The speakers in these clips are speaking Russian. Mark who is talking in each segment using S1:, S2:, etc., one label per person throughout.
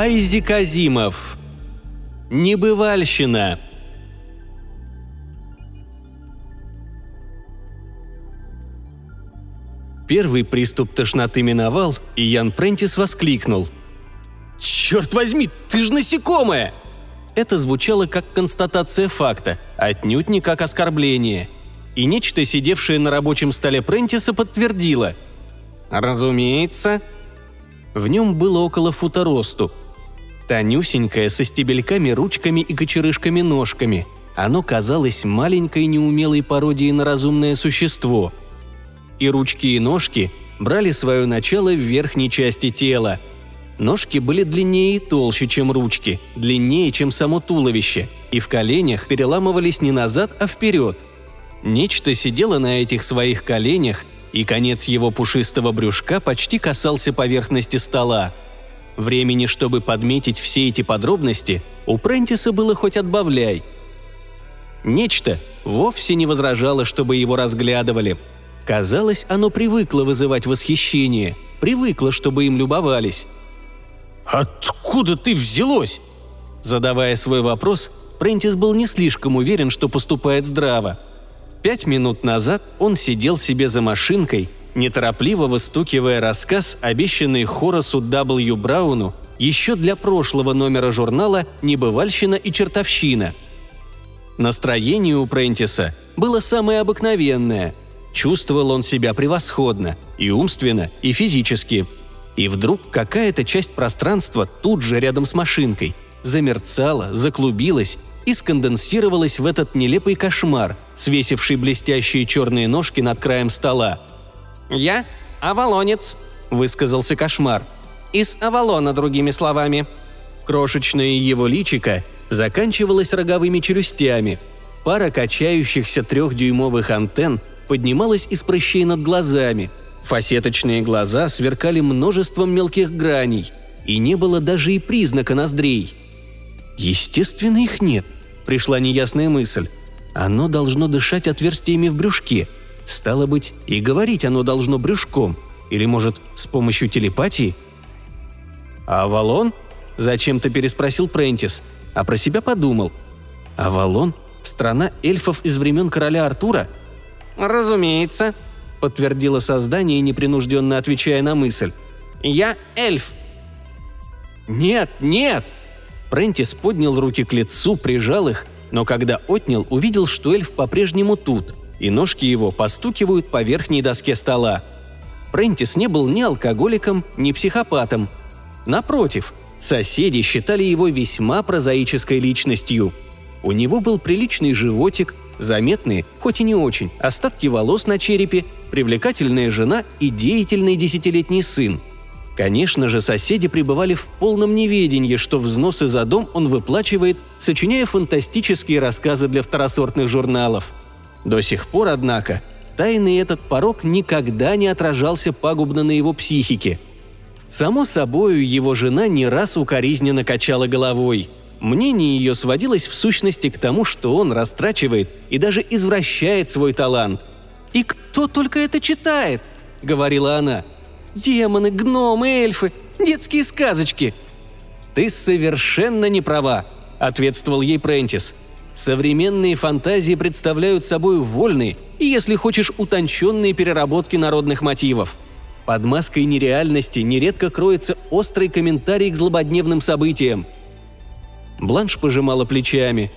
S1: Айзик Азимов. Небывальщина. Первый приступ тошноты миновал, и Ян Прентис воскликнул. «Черт возьми, ты же насекомое!» Это звучало как констатация факта, отнюдь не как оскорбление. И нечто, сидевшее на рабочем столе Прентиса, подтвердило. «Разумеется». В нем было около фута росту. Тонюсенькое, со стебельками, ручками и кочерышками ножками. Оно казалось маленькой неумелой пародией на разумное существо – и ручки и ножки брали свое начало в верхней части тела. Ножки были длиннее и толще, чем ручки, длиннее, чем само туловище, и в коленях переламывались не назад, а вперед. Нечто сидело на этих своих коленях, и конец его пушистого брюшка почти касался поверхности стола. Времени, чтобы подметить все эти подробности, у Прентиса было хоть отбавляй. Нечто вовсе не возражало, чтобы его разглядывали – Казалось, оно привыкло вызывать восхищение, привыкло, чтобы им любовались. «Откуда ты взялось?» Задавая свой вопрос, Прентис был не слишком уверен, что поступает здраво. Пять минут назад он сидел себе за машинкой, неторопливо выстукивая рассказ, обещанный Хорасу W. Брауну еще для прошлого номера журнала «Небывальщина и чертовщина». Настроение у Прентиса было самое обыкновенное – Чувствовал он себя превосходно, и умственно, и физически. И вдруг какая-то часть пространства тут же рядом с машинкой замерцала, заклубилась и сконденсировалась в этот нелепый кошмар, свесивший блестящие черные ножки над краем стола.
S2: «Я – Авалонец», – высказался кошмар. «Из Авалона, другими словами».
S1: Крошечное его личико заканчивалось роговыми челюстями. Пара качающихся трехдюймовых антенн поднималась из прыщей над глазами. Фасеточные глаза сверкали множеством мелких граней, и не было даже и признака ноздрей. Естественно, их нет, пришла неясная мысль. Оно должно дышать отверстиями в брюшке. Стало быть, и говорить оно должно брюшком. Или, может, с помощью телепатии? «Авалон?» – зачем-то переспросил Прентис, а про себя подумал. «Авалон? Страна эльфов из времен короля Артура?
S2: «Разумеется», — подтвердило создание, непринужденно отвечая на мысль. «Я эльф».
S1: «Нет, нет!» Прентис поднял руки к лицу, прижал их, но когда отнял, увидел, что эльф по-прежнему тут, и ножки его постукивают по верхней доске стола. Прентис не был ни алкоголиком, ни психопатом. Напротив, соседи считали его весьма прозаической личностью. У него был приличный животик, Заметные, хоть и не очень, остатки волос на черепе, привлекательная жена и деятельный десятилетний сын. Конечно же, соседи пребывали в полном неведении, что взносы за дом он выплачивает, сочиняя фантастические рассказы для второсортных журналов. До сих пор, однако, тайный этот порог никогда не отражался пагубно на его психике. Само собою, его жена не раз укоризненно качала головой – Мнение ее сводилось в сущности к тому, что он растрачивает и даже извращает свой талант. «И кто только это читает?» — говорила она. «Демоны, гномы, эльфы, детские сказочки!» «Ты совершенно не права», — ответствовал ей Прентис. «Современные фантазии представляют собой вольные и, если хочешь, утонченные переработки народных мотивов. Под маской нереальности нередко кроется острый комментарий к злободневным событиям — Бланш пожимала плечами.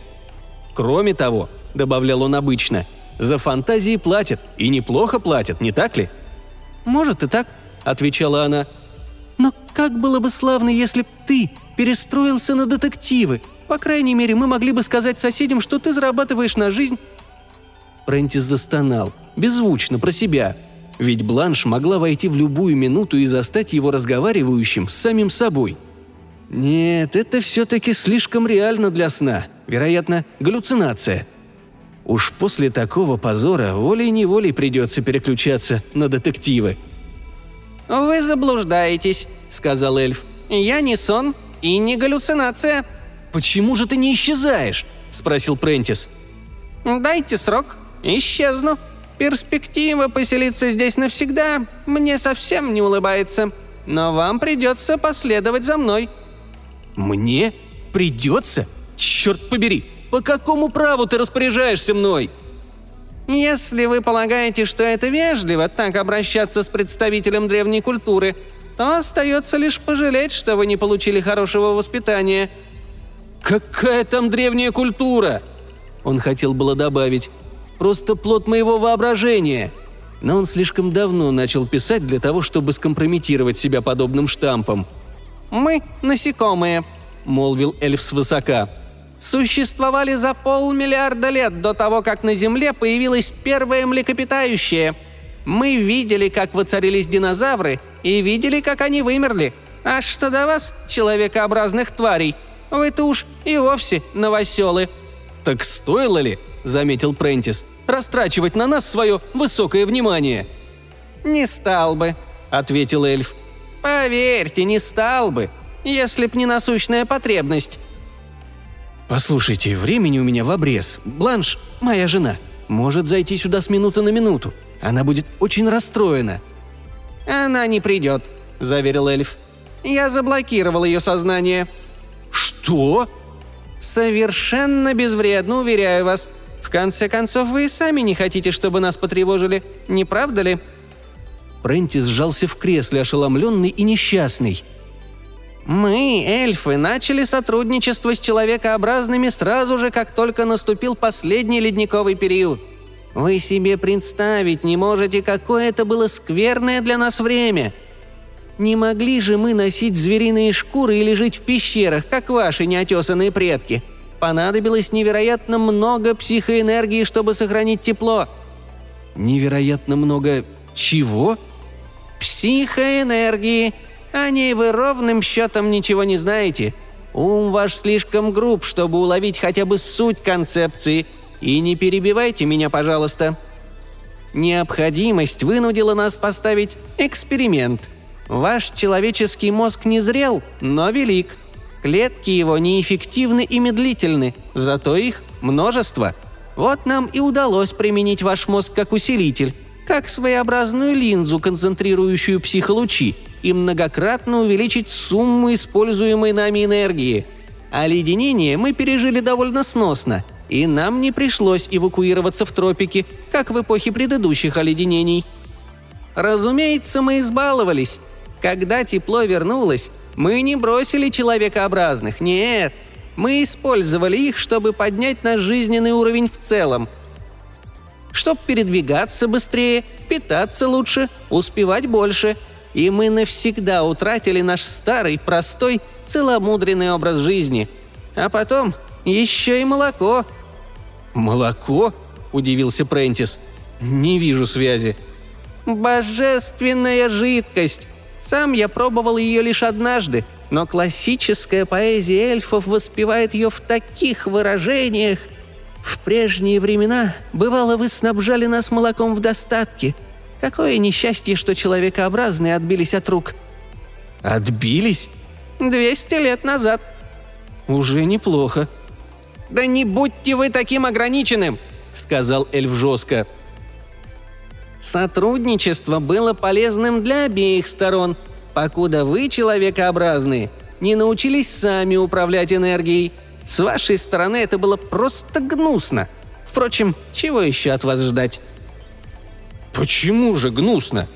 S1: «Кроме того», — добавлял он обычно, — «за фантазии платят, и неплохо платят, не так ли?»
S2: «Может и так», — отвечала она. «Но как было бы славно, если б ты перестроился на детективы. По крайней мере, мы могли бы сказать соседям, что ты зарабатываешь на жизнь».
S1: Прентис застонал, беззвучно, про себя. Ведь Бланш могла войти в любую минуту и застать его разговаривающим с самим собой — нет, это все-таки слишком реально для сна. Вероятно, галлюцинация. Уж после такого позора волей-неволей придется переключаться на детективы.
S2: «Вы заблуждаетесь», — сказал эльф. «Я не сон и не галлюцинация».
S1: «Почему же ты не исчезаешь?» — спросил Прентис.
S2: «Дайте срок, исчезну. Перспектива поселиться здесь навсегда мне совсем не улыбается. Но вам придется последовать за мной»,
S1: Мне? Придется? Черт побери, по какому праву ты распоряжаешься мной?»
S2: «Если вы полагаете, что это вежливо так обращаться с представителем древней культуры, то остается лишь пожалеть, что вы не получили хорошего воспитания».
S1: «Какая там древняя культура?» Он хотел было добавить. «Просто плод моего воображения». Но он слишком давно начал писать для того, чтобы скомпрометировать себя подобным штампом.
S2: «Мы – насекомые», – молвил эльф свысока. «Существовали за полмиллиарда лет до того, как на Земле появилось первое млекопитающее. Мы видели, как воцарились динозавры, и видели, как они вымерли. А что до вас, человекообразных тварей, вы-то уж и вовсе новоселы».
S1: «Так стоило ли?» – заметил Прентис. «Растрачивать на нас свое высокое внимание».
S2: «Не стал бы», – ответил эльф. «Поверьте, не стал бы, если б не насущная потребность».
S1: «Послушайте, времени у меня в обрез. Бланш, моя жена, может зайти сюда с минуты на минуту. Она будет очень расстроена».
S2: «Она не придет», – заверил эльф. «Я заблокировал ее сознание».
S1: «Что?»
S2: «Совершенно безвредно, уверяю вас. В конце концов, вы и сами не хотите, чтобы нас потревожили, не правда ли?»
S1: Прентис сжался в кресле, ошеломленный и несчастный.
S2: «Мы, эльфы, начали сотрудничество с человекообразными сразу же, как только наступил последний ледниковый период. Вы себе представить не можете, какое это было скверное для нас время. Не могли же мы носить звериные шкуры или жить в пещерах, как ваши неотесанные предки. Понадобилось невероятно много психоэнергии, чтобы сохранить тепло».
S1: «Невероятно много чего?»
S2: «Психоэнергии. О ней вы ровным счетом ничего не знаете. Ум ваш слишком груб, чтобы уловить хотя бы суть концепции. И не перебивайте меня, пожалуйста». Необходимость вынудила нас поставить эксперимент. Ваш человеческий мозг не зрел, но велик. Клетки его неэффективны и медлительны, зато их множество. Вот нам и удалось применить ваш мозг как усилитель как своеобразную линзу, концентрирующую психолучи, и многократно увеличить сумму используемой нами энергии. Оледенение мы пережили довольно сносно, и нам не пришлось эвакуироваться в тропики, как в эпохе предыдущих оледенений. Разумеется, мы избаловались. Когда тепло вернулось, мы не бросили человекообразных, нет. Мы использовали их, чтобы поднять наш жизненный уровень в целом – Чтоб передвигаться быстрее, питаться лучше, успевать больше. И мы навсегда утратили наш старый, простой, целомудренный образ жизни. А потом еще и молоко».
S1: «Молоко?» – удивился Прентис. «Не вижу связи».
S2: «Божественная жидкость! Сам я пробовал ее лишь однажды, но классическая поэзия эльфов воспевает ее в таких выражениях – в прежние времена, бывало, вы снабжали нас молоком в достатке. Какое несчастье, что человекообразные отбились от рук».
S1: «Отбились?»
S2: «Двести лет назад».
S1: «Уже неплохо».
S2: «Да не будьте вы таким ограниченным», — сказал эльф жестко. Сотрудничество было полезным для обеих сторон, покуда вы, человекообразные, не научились сами управлять энергией – с вашей стороны это было просто гнусно. Впрочем, чего еще от вас ждать?»
S1: «Почему же гнусно?»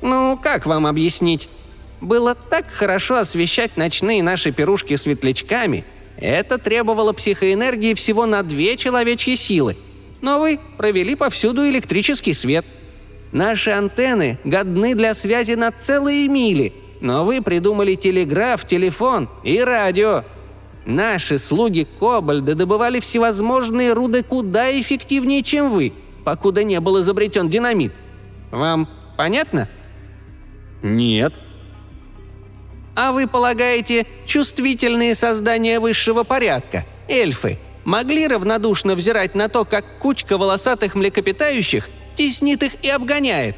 S2: «Ну, как вам объяснить? Было так хорошо освещать ночные наши пирушки светлячками. Это требовало психоэнергии всего на две человечьи силы. Но вы провели повсюду электрический свет. Наши антенны годны для связи на целые мили, но вы придумали телеграф, телефон и радио. Наши слуги Кобальда добывали всевозможные руды куда эффективнее, чем вы, покуда не был изобретен динамит. Вам понятно?
S1: Нет.
S2: А вы полагаете, чувствительные создания высшего порядка, эльфы, могли равнодушно взирать на то, как кучка волосатых млекопитающих теснит их и обгоняет?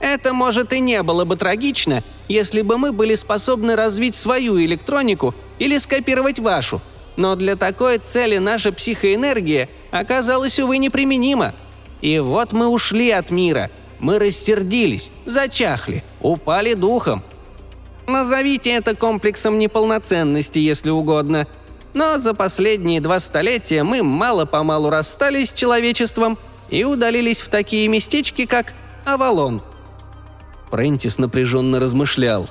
S2: Это, может, и не было бы трагично, если бы мы были способны развить свою электронику или скопировать вашу. Но для такой цели наша психоэнергия оказалась, увы, неприменима. И вот мы ушли от мира. Мы рассердились, зачахли, упали духом. Назовите это комплексом неполноценности, если угодно. Но за последние два столетия мы мало-помалу расстались с человечеством и удалились в такие местечки, как Авалон.
S1: Прентис напряженно размышлял.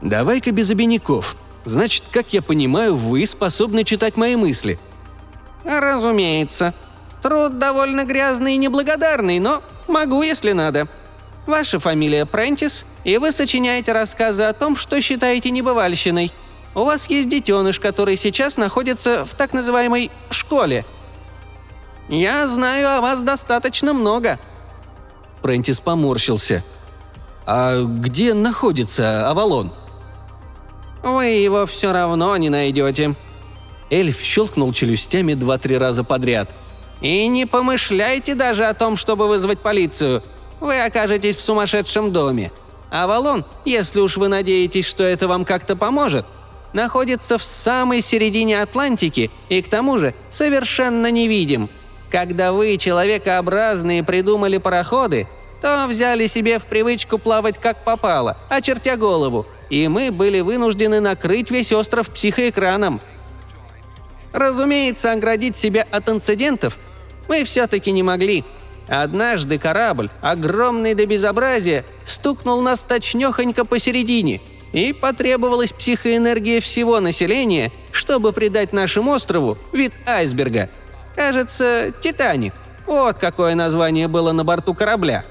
S1: «Давай-ка без обиняков. Значит, как я понимаю, вы способны читать мои мысли».
S2: «Разумеется. Труд довольно грязный и неблагодарный, но могу, если надо. Ваша фамилия Прентис, и вы сочиняете рассказы о том, что считаете небывальщиной. У вас есть детеныш, который сейчас находится в так называемой «школе». Я знаю о вас достаточно много».
S1: Прентис поморщился. «А где находится Авалон?»
S2: «Вы его все равно не найдете».
S1: Эльф щелкнул челюстями два-три раза подряд.
S2: «И не помышляйте даже о том, чтобы вызвать полицию вы окажетесь в сумасшедшем доме. Авалон, если уж вы надеетесь, что это вам как-то поможет, находится в самой середине Атлантики и к тому же совершенно невидим. Когда вы, человекообразные, придумали пароходы, то взяли себе в привычку плавать как попало, очертя голову, и мы были вынуждены накрыть весь остров психоэкраном. Разумеется, оградить себя от инцидентов мы все-таки не могли – Однажды корабль, огромный до безобразия, стукнул нас точнёхонько посередине, и потребовалась психоэнергия всего населения, чтобы придать нашему острову вид айсберга. Кажется, «Титаник». Вот какое название было на борту корабля.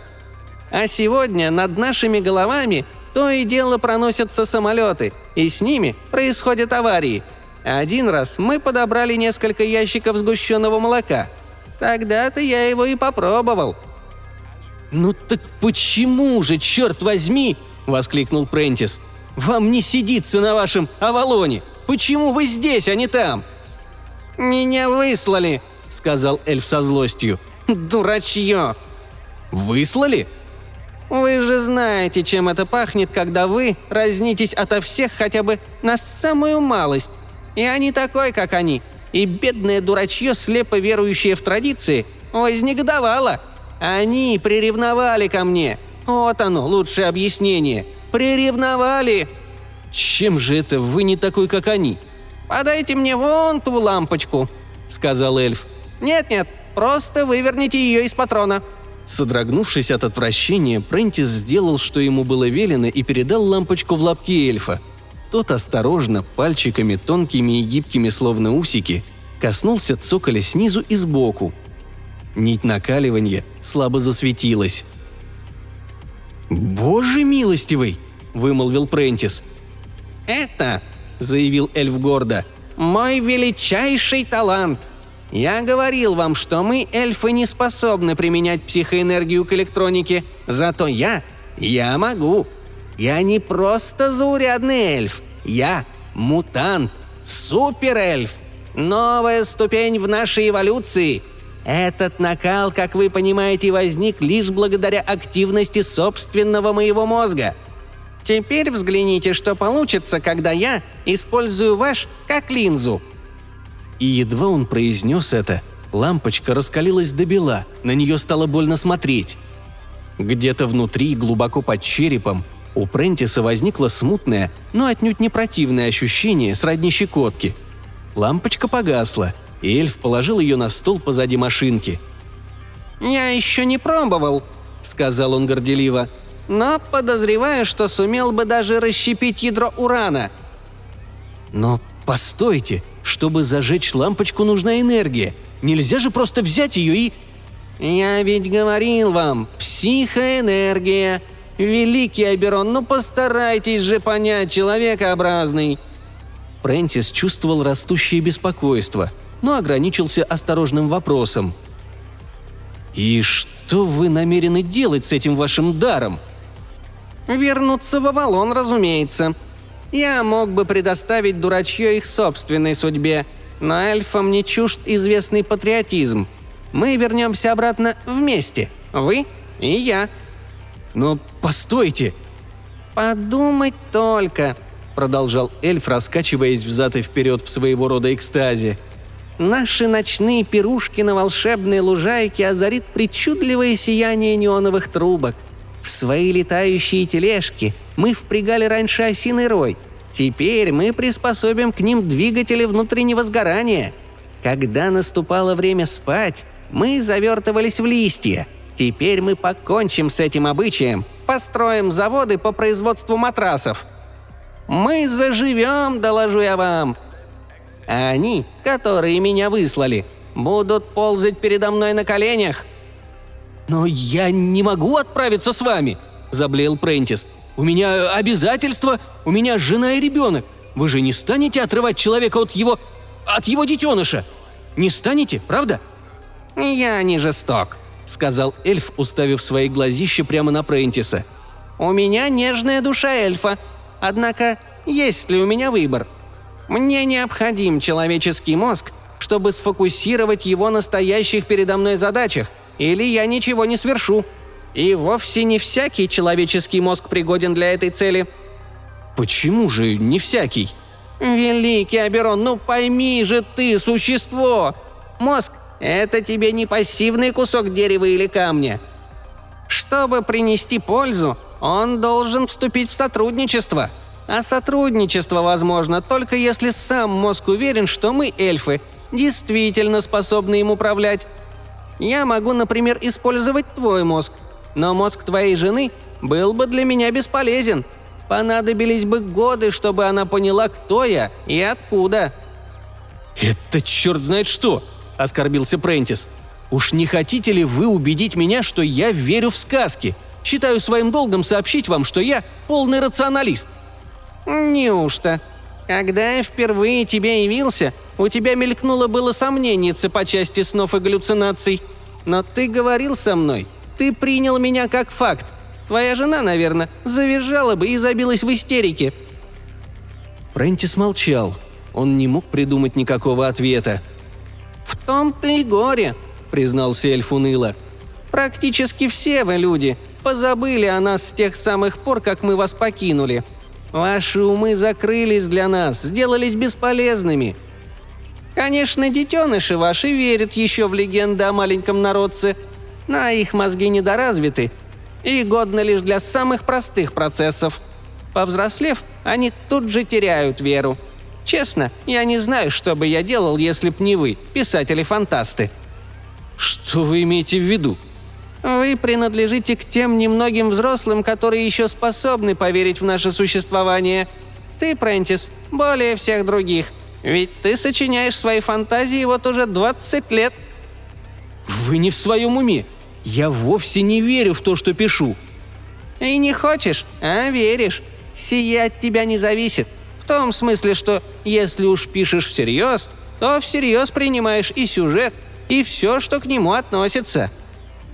S2: А сегодня над нашими головами то и дело проносятся самолеты, и с ними происходят аварии. Один раз мы подобрали несколько ящиков сгущенного молока – Тогда-то я его и попробовал».
S1: «Ну так почему же, черт возьми!» – воскликнул Прентис. «Вам не сидится на вашем Авалоне! Почему вы здесь, а не там?»
S2: «Меня выслали», – сказал эльф со злостью. «Дурачье!»
S1: «Выслали?»
S2: «Вы же знаете, чем это пахнет, когда вы разнитесь ото всех хотя бы на самую малость. Я не такой, как они и бедное дурачье, слепо верующее в традиции, вознегодовало. Они приревновали ко мне. Вот оно, лучшее объяснение. Приревновали.
S1: Чем же это вы не такой, как они?
S2: Подайте мне вон ту лампочку, сказал эльф. Нет-нет, просто выверните ее из патрона.
S1: Содрогнувшись от отвращения, Прентис сделал, что ему было велено, и передал лампочку в лапки эльфа – тот осторожно, пальчиками тонкими и гибкими, словно усики, коснулся цоколя снизу и сбоку. Нить накаливания слабо засветилась. «Боже милостивый!» – вымолвил Прентис.
S2: «Это, – заявил эльф гордо, – мой величайший талант. Я говорил вам, что мы, эльфы, не способны применять психоэнергию к электронике, зато я, я могу. Я не просто заурядный эльф. Я мутант, суперэльф. Новая ступень в нашей эволюции. Этот накал, как вы понимаете, возник лишь благодаря активности собственного моего мозга. Теперь взгляните, что получится, когда я использую ваш как линзу.
S1: И едва он произнес это, лампочка раскалилась до бела, на нее стало больно смотреть. Где-то внутри, глубоко под черепом, у Прентиса возникло смутное, но отнюдь не противное ощущение сродни щекотки. Лампочка погасла, и эльф положил ее на стол позади машинки.
S2: «Я еще не пробовал», — сказал он горделиво, «но подозреваю, что сумел бы даже расщепить ядро урана».
S1: «Но постойте, чтобы зажечь лампочку нужна энергия. Нельзя же просто взять ее и...»
S2: «Я ведь говорил вам, психоэнергия», «Великий Аберон, ну постарайтесь же понять, человекообразный!»
S1: Прентис чувствовал растущее беспокойство, но ограничился осторожным вопросом. «И что вы намерены делать с этим вашим даром?»
S2: «Вернуться в Авалон, разумеется. Я мог бы предоставить дурачье их собственной судьбе, но эльфам не чужд известный патриотизм. Мы вернемся обратно вместе, вы и я»,
S1: но постойте!»
S2: «Подумать только!» – продолжал эльф, раскачиваясь взад и вперед в своего рода экстазе. «Наши ночные пирушки на волшебной лужайке озарит причудливое сияние неоновых трубок. В свои летающие тележки мы впрягали раньше осиный рой. Теперь мы приспособим к ним двигатели внутреннего сгорания. Когда наступало время спать, мы завертывались в листья. Теперь мы покончим с этим обычаем, построим заводы по производству матрасов. Мы заживем, доложу я вам. А они, которые меня выслали, будут ползать передо мной на коленях.
S1: «Но я не могу отправиться с вами», – заблеял Прентис. «У меня обязательства, у меня жена и ребенок. Вы же не станете отрывать человека от его... от его детеныша? Не станете, правда?»
S2: «Я не жесток», — сказал эльф, уставив свои глазища прямо на Прентиса. «У меня нежная душа эльфа. Однако, есть ли у меня выбор? Мне необходим человеческий мозг, чтобы сфокусировать его на стоящих передо мной задачах, или я ничего не свершу. И вовсе не всякий человеческий мозг пригоден для этой цели».
S1: «Почему же не всякий?»
S2: «Великий Аберон, ну пойми же ты, существо! Мозг это тебе не пассивный кусок дерева или камня. Чтобы принести пользу, он должен вступить в сотрудничество. А сотрудничество возможно только если сам мозг уверен, что мы, эльфы, действительно способны им управлять. Я могу, например, использовать твой мозг, но мозг твоей жены был бы для меня бесполезен. Понадобились бы годы, чтобы она поняла, кто я и откуда.
S1: «Это черт знает что!» – оскорбился Прентис. «Уж не хотите ли вы убедить меня, что я верю в сказки? Считаю своим долгом сообщить вам, что я полный рационалист».
S2: «Неужто? Когда я впервые тебе явился, у тебя мелькнуло было сомнение по части снов и галлюцинаций. Но ты говорил со мной, ты принял меня как факт. Твоя жена, наверное, завизжала бы и забилась в истерике».
S1: Прентис молчал. Он не мог придумать никакого ответа.
S2: «В том-то и горе», — признался эльф уныло. «Практически все вы люди позабыли о нас с тех самых пор, как мы вас покинули. Ваши умы закрылись для нас, сделались бесполезными. Конечно, детеныши ваши верят еще в легенды о маленьком народце, но их мозги недоразвиты и годны лишь для самых простых процессов. Повзрослев, они тут же теряют веру. Честно, я не знаю, что бы я делал, если б не вы, писатели-фантасты».
S1: «Что вы имеете в виду?»
S2: «Вы принадлежите к тем немногим взрослым, которые еще способны поверить в наше существование. Ты, Прентис, более всех других. Ведь ты сочиняешь свои фантазии вот уже 20 лет».
S1: «Вы не в своем уме. Я вовсе не верю в то, что пишу».
S2: «И не хочешь, а веришь. Сие от тебя не зависит. В том смысле, что если уж пишешь всерьез, то всерьез принимаешь и сюжет, и все, что к нему относится.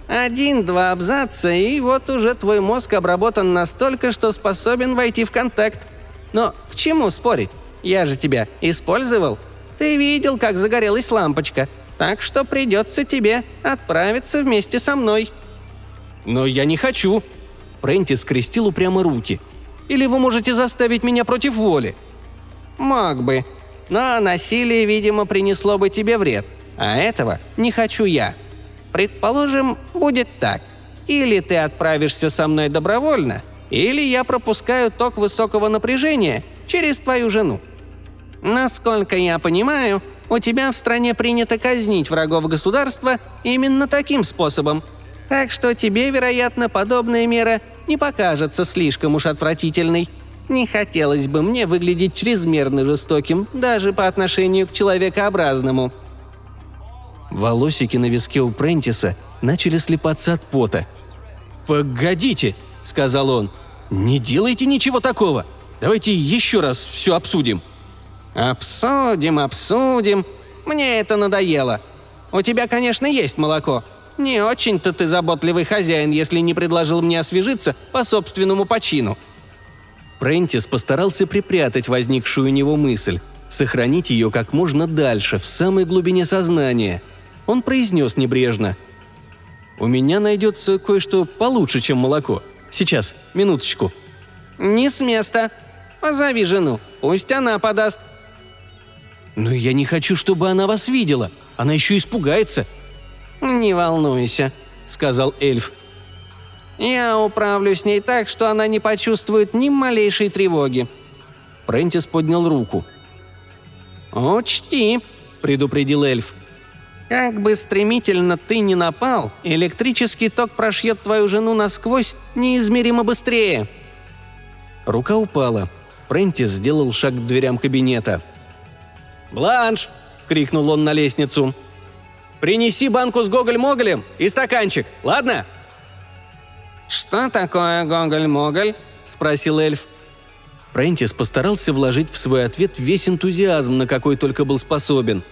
S2: Один-два абзаца, и вот уже твой мозг обработан настолько, что способен войти в контакт. Но к чему спорить? Я же тебя использовал. Ты видел, как загорелась лампочка, так что придется тебе отправиться вместе со мной».
S1: «Но я не хочу». Пренти скрестил упрямо руки – или вы можете заставить меня против воли?»
S2: «Мог бы. Но насилие, видимо, принесло бы тебе вред. А этого не хочу я. Предположим, будет так. Или ты отправишься со мной добровольно, или я пропускаю ток высокого напряжения через твою жену. Насколько я понимаю, у тебя в стране принято казнить врагов государства именно таким способом. Так что тебе, вероятно, подобная мера не покажется слишком уж отвратительной. Не хотелось бы мне выглядеть чрезмерно жестоким, даже по отношению к человекообразному».
S1: Волосики на виске у Прентиса начали слепаться от пота. «Погодите», — сказал он, — «не делайте ничего такого. Давайте еще раз все обсудим».
S2: «Обсудим, обсудим. Мне это надоело. У тебя, конечно, есть молоко, не очень-то ты заботливый хозяин, если не предложил мне освежиться по собственному почину».
S1: Прентис постарался припрятать возникшую у него мысль, сохранить ее как можно дальше, в самой глубине сознания. Он произнес небрежно. «У меня найдется кое-что получше, чем молоко. Сейчас, минуточку».
S2: «Не с места. Позови жену, пусть она подаст».
S1: «Но я не хочу, чтобы она вас видела. Она еще испугается.
S2: «Не волнуйся», — сказал эльф. Я управлю с ней так, что она не почувствует ни малейшей тревоги».
S1: Прентис поднял руку.
S2: «Учти», — предупредил эльф. «Как бы стремительно ты ни напал, электрический ток прошьет твою жену насквозь неизмеримо быстрее».
S1: Рука упала. Прентис сделал шаг к дверям кабинета. «Бланш!» — крикнул он на лестницу. «Принеси банку с Гоголь-Моголем и стаканчик, ладно?»
S2: «Что такое Гоголь-Моголь?» – спросил эльф.
S1: Прентис постарался вложить в свой ответ весь энтузиазм, на какой только был способен.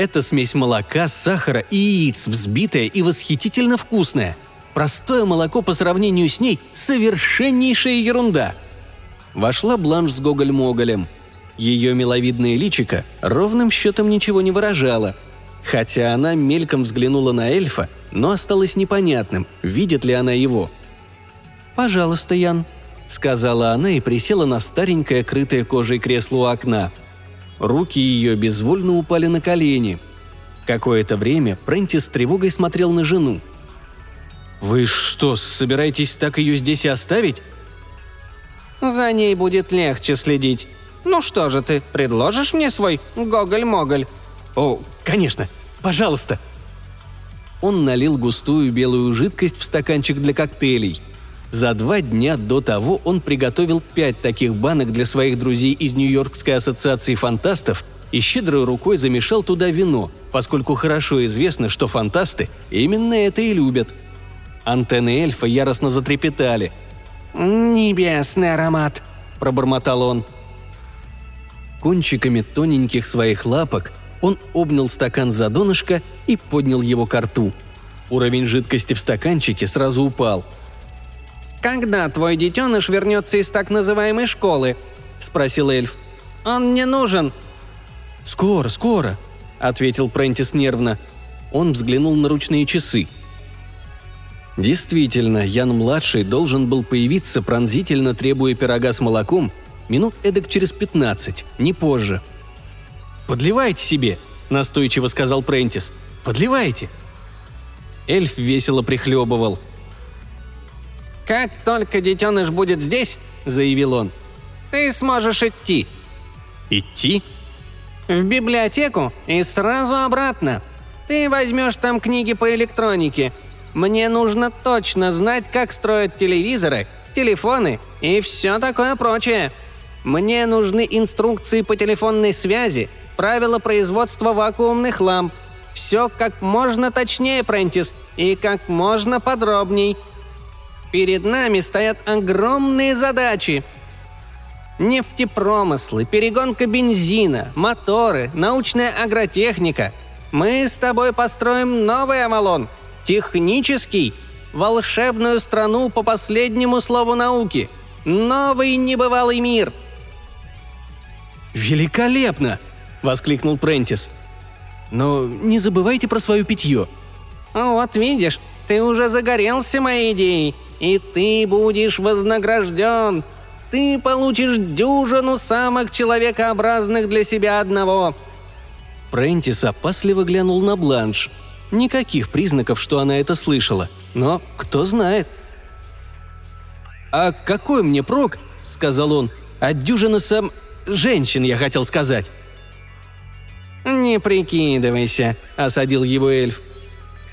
S1: Это смесь молока, сахара и яиц, взбитая и восхитительно вкусная. Простое молоко по сравнению с ней – совершеннейшая ерунда. Вошла Бланш с Гоголь-Моголем. Ее миловидное личико ровным счетом ничего не выражало – Хотя она мельком взглянула на эльфа, но осталось непонятным, видит ли она его. «Пожалуйста, Ян», — сказала она и присела на старенькое крытое кожей кресло у окна. Руки ее безвольно упали на колени. Какое-то время Прентис с тревогой смотрел на жену. «Вы что, собираетесь так ее здесь и оставить?»
S2: «За ней будет легче следить. Ну что же ты, предложишь мне свой Гоголь-Моголь?»
S1: «О, конечно! Пожалуйста!» Он налил густую белую жидкость в стаканчик для коктейлей. За два дня до того он приготовил пять таких банок для своих друзей из Нью-Йоркской ассоциации фантастов и щедрой рукой замешал туда вино, поскольку хорошо известно, что фантасты именно это и любят. Антенны эльфа яростно затрепетали.
S2: «Небесный аромат!» – пробормотал он.
S1: Кончиками тоненьких своих лапок он обнял стакан за донышко и поднял его к рту. Уровень жидкости в стаканчике сразу упал.
S2: «Когда твой детеныш вернется из так называемой школы?» – спросил эльф. «Он мне нужен».
S1: «Скоро, скоро», – ответил Прентис нервно. Он взглянул на ручные часы. Действительно, Ян-младший должен был появиться, пронзительно требуя пирога с молоком, минут эдак через пятнадцать, не позже – «Подливайте себе», – настойчиво сказал Прентис. «Подливайте». Эльф весело прихлебывал.
S2: «Как только детеныш будет здесь», – заявил он, – «ты сможешь идти».
S1: «Идти?»
S2: «В библиотеку и сразу обратно. Ты возьмешь там книги по электронике. Мне нужно точно знать, как строят телевизоры, телефоны и все такое прочее. Мне нужны инструкции по телефонной связи, правила производства вакуумных ламп. Все как можно точнее, Прентис, и как можно подробней. Перед нами стоят огромные задачи. Нефтепромыслы, перегонка бензина, моторы, научная агротехника. Мы с тобой построим новый Авалон. Технический. Волшебную страну по последнему слову науки. Новый небывалый мир.
S1: «Великолепно!» – воскликнул Прентис. «Но не забывайте про свое питье».
S2: «Вот видишь, ты уже загорелся моей идеей, и ты будешь вознагражден. Ты получишь дюжину самых человекообразных для себя одного».
S1: Прентис опасливо глянул на Бланш. Никаких признаков, что она это слышала. Но кто знает. «А какой мне прок?» – сказал он. «От дюжины сам... женщин, я хотел сказать».
S2: «Не прикидывайся», – осадил его эльф.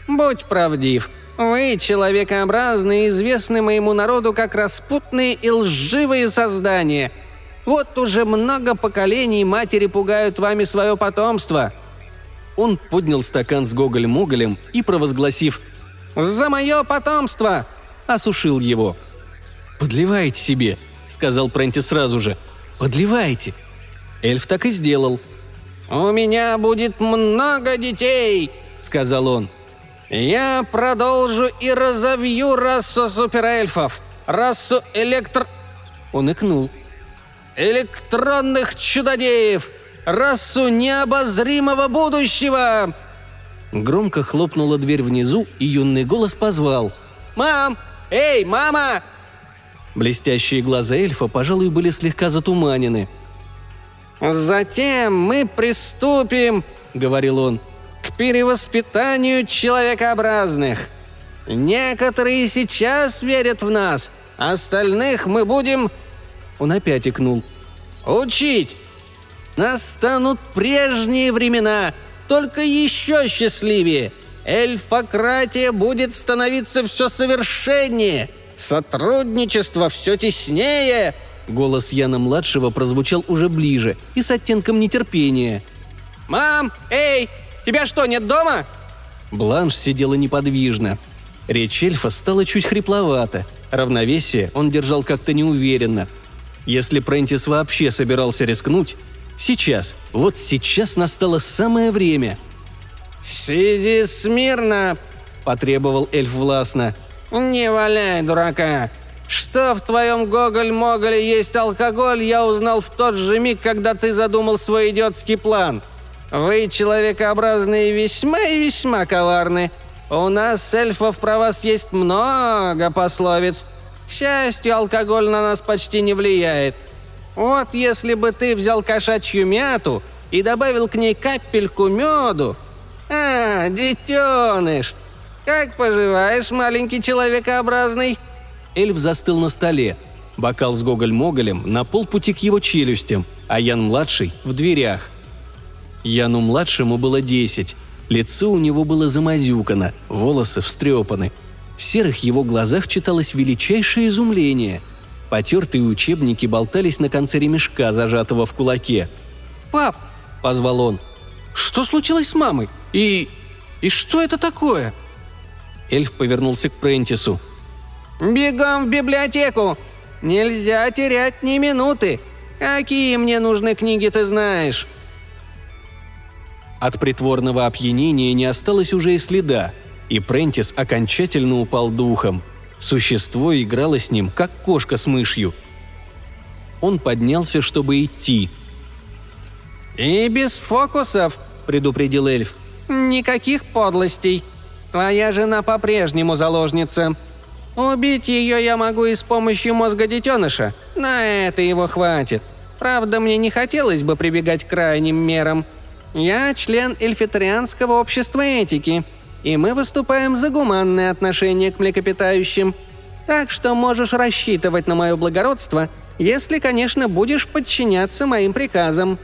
S2: «Будь правдив. Вы, человекообразные, известны моему народу как распутные и лживые создания. Вот уже много поколений матери пугают вами свое потомство».
S1: Он поднял стакан с Гоголь-Моголем и, провозгласив
S2: «За мое потомство!»
S1: осушил его. «Подливайте себе», — сказал Пренти сразу же. «Подливайте». Эльф так и сделал –
S2: «У меня будет много детей», — сказал он. «Я продолжу и разовью расу суперэльфов, расу электр...» Он икнул. «Электронных чудодеев, расу необозримого будущего!»
S1: Громко хлопнула дверь внизу, и юный голос позвал.
S2: «Мам! Эй, мама!»
S1: Блестящие глаза эльфа, пожалуй, были слегка затуманены –
S2: «Затем мы приступим», — говорил он, — «к перевоспитанию человекообразных. Некоторые сейчас верят в нас, остальных мы будем...» Он опять икнул. «Учить! Настанут прежние времена, только еще счастливее. Эльфократия будет становиться все совершеннее, сотрудничество все теснее».
S1: Голос Яна-младшего прозвучал уже ближе и с оттенком нетерпения.
S2: «Мам! Эй! Тебя что, нет дома?»
S1: Бланш сидела неподвижно. Речь эльфа стала чуть хрипловата. Равновесие он держал как-то неуверенно. Если Прентис вообще собирался рискнуть, сейчас, вот сейчас настало самое время.
S2: «Сиди смирно!» – потребовал эльф властно. «Не валяй, дурака! Что в твоем Гоголь-Моголе есть алкоголь, я узнал в тот же миг, когда ты задумал свой идиотский план. Вы, человекообразные, весьма и весьма коварны. У нас, эльфов, про вас есть много пословиц. К счастью, алкоголь на нас почти не влияет. Вот если бы ты взял кошачью мяту и добавил к ней капельку меду. А, детеныш! Как поживаешь, маленький человекообразный?»
S1: Эльф застыл на столе. Бокал с Гоголь-Моголем на полпути к его челюстям, а Ян-младший – в дверях. Яну-младшему было десять. Лицо у него было замазюкано, волосы встрепаны. В серых его глазах читалось величайшее изумление. Потертые учебники болтались на конце ремешка, зажатого в кулаке.
S2: «Пап!» – позвал он. «Что случилось с мамой? И... и что это такое?»
S1: Эльф повернулся к Прентису.
S2: «Бегом в библиотеку! Нельзя терять ни минуты! Какие мне нужны книги, ты знаешь?»
S1: От притворного опьянения не осталось уже и следа, и Прентис окончательно упал духом. Существо играло с ним, как кошка с мышью. Он поднялся, чтобы идти.
S2: «И без фокусов», — предупредил эльф. «Никаких подлостей. Твоя жена по-прежнему заложница. Убить ее я могу и с помощью мозга детеныша. На это его хватит. Правда, мне не хотелось бы прибегать к крайним мерам. Я член эльфитарианского общества этики, и мы выступаем за гуманное отношение к млекопитающим. Так что можешь рассчитывать на мое благородство, если, конечно, будешь подчиняться моим приказам».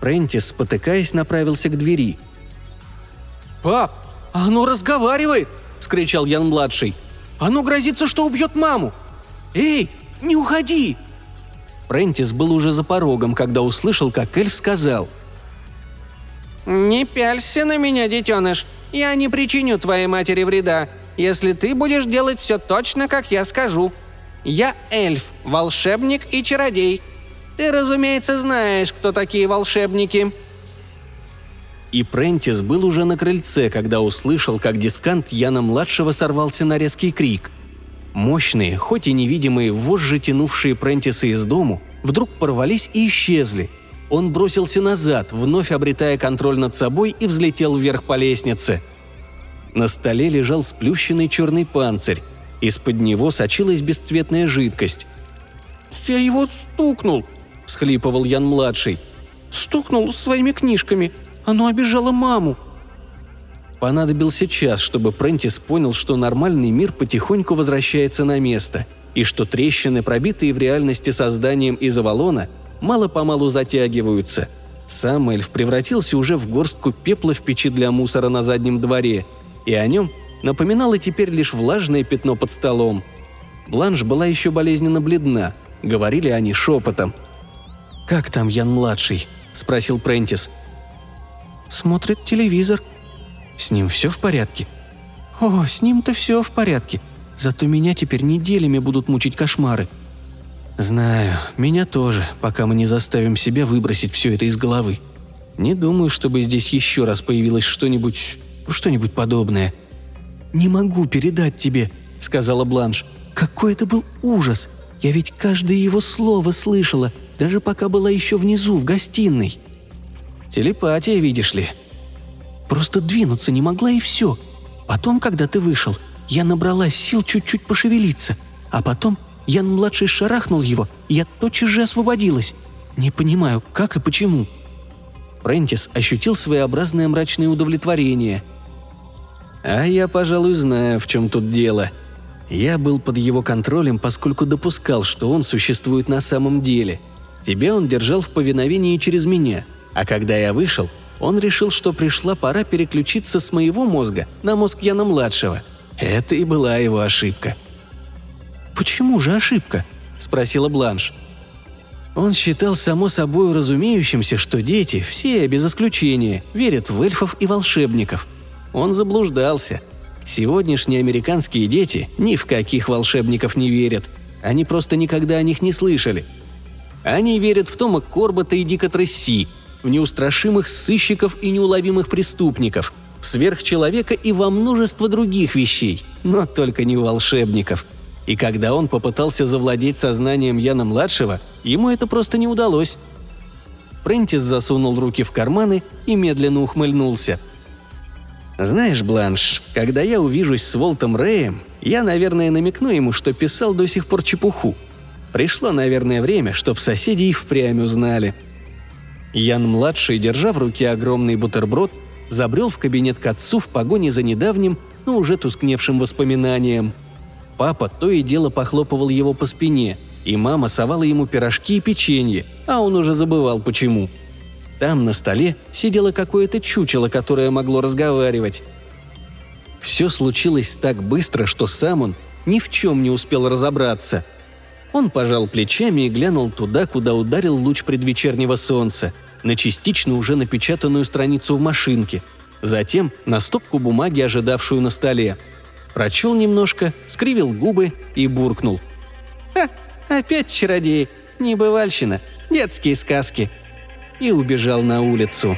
S1: Прентис, спотыкаясь, направился к двери.
S2: «Пап, оно разговаривает!» – вскричал Ян-младший. «Оно грозится, что убьет маму! Эй, не уходи!»
S1: Прентис был уже за порогом, когда услышал, как эльф сказал –
S2: «Не пялься на меня, детеныш. Я не причиню твоей матери вреда, если ты будешь делать все точно, как я скажу. Я эльф, волшебник и чародей. Ты, разумеется, знаешь, кто такие волшебники».
S1: И Прентис был уже на крыльце, когда услышал, как дискант Яна-младшего сорвался на резкий крик. Мощные, хоть и невидимые вожжи, тянувшие Прентиса из дому, вдруг порвались и исчезли – он бросился назад, вновь обретая контроль над собой и взлетел вверх по лестнице. На столе лежал сплющенный черный панцирь. Из-под него сочилась бесцветная жидкость.
S2: «Я его стукнул!» – всхлипывал Ян-младший. «Стукнул своими книжками. Оно обижало маму».
S1: Понадобился час, чтобы Прентис понял, что нормальный мир потихоньку возвращается на место, и что трещины, пробитые в реальности созданием из Авалона, мало-помалу затягиваются. Сам эльф превратился уже в горстку пепла в печи для мусора на заднем дворе, и о нем напоминало теперь лишь влажное пятно под столом. Бланш была еще болезненно бледна, говорили они шепотом. «Как там Ян-младший?» – спросил Прентис.
S2: «Смотрит телевизор».
S1: «С ним все в порядке?»
S2: «О, с ним-то все в порядке. Зато меня теперь неделями будут мучить кошмары.
S1: «Знаю, меня тоже, пока мы не заставим себя выбросить все это из головы. Не думаю, чтобы здесь еще раз появилось что-нибудь... что-нибудь подобное».
S2: «Не могу передать тебе», — сказала Бланш. «Какой это был ужас! Я ведь каждое его слово слышала, даже пока была еще внизу, в гостиной».
S1: «Телепатия, видишь ли».
S2: «Просто двинуться не могла и все. Потом, когда ты вышел, я набралась сил чуть-чуть пошевелиться, а потом Ян-младший шарахнул его, и я тотчас же освободилась. Не понимаю, как и почему».
S1: Прентис ощутил своеобразное мрачное удовлетворение. А я, пожалуй, знаю, в чем тут дело. Я был под его контролем, поскольку допускал, что он существует на самом деле. Тебя он держал в повиновении через меня, а когда я вышел, он решил, что пришла пора переключиться с моего мозга на мозг Яна-младшего. Это и была его ошибка.
S2: «Почему же ошибка?» – спросила Бланш.
S1: Он считал само собой разумеющимся, что дети, все без исключения, верят в эльфов и волшебников. Он заблуждался. Сегодняшние американские дети ни в каких волшебников не верят. Они просто никогда о них не слышали. Они верят в Тома Корбота и Дика Тресси, в неустрашимых сыщиков и неуловимых преступников, в сверхчеловека и во множество других вещей, но только не в волшебников. И когда он попытался завладеть сознанием Яна-младшего, ему это просто не удалось. Прентис засунул руки в карманы и медленно ухмыльнулся. «Знаешь, Бланш, когда я увижусь с Волтом Рэем, я, наверное, намекну ему, что писал до сих пор чепуху. Пришло, наверное, время, чтоб соседи и впрямь узнали». Ян-младший, держа в руке огромный бутерброд, забрел в кабинет к отцу в погоне за недавним, но уже тускневшим воспоминанием. Папа то и дело похлопывал его по спине, и мама совала ему пирожки и печенье, а он уже забывал почему. Там на столе сидело какое-то чучело, которое могло разговаривать. Все случилось так быстро, что сам он ни в чем не успел разобраться – он пожал плечами и глянул туда, куда ударил луч предвечернего солнца, на частично уже напечатанную страницу в машинке, затем на стопку бумаги, ожидавшую на столе. Прочел немножко, скривил губы и буркнул.
S2: «Ха, опять чародеи, небывальщина, детские сказки».
S1: И убежал на улицу.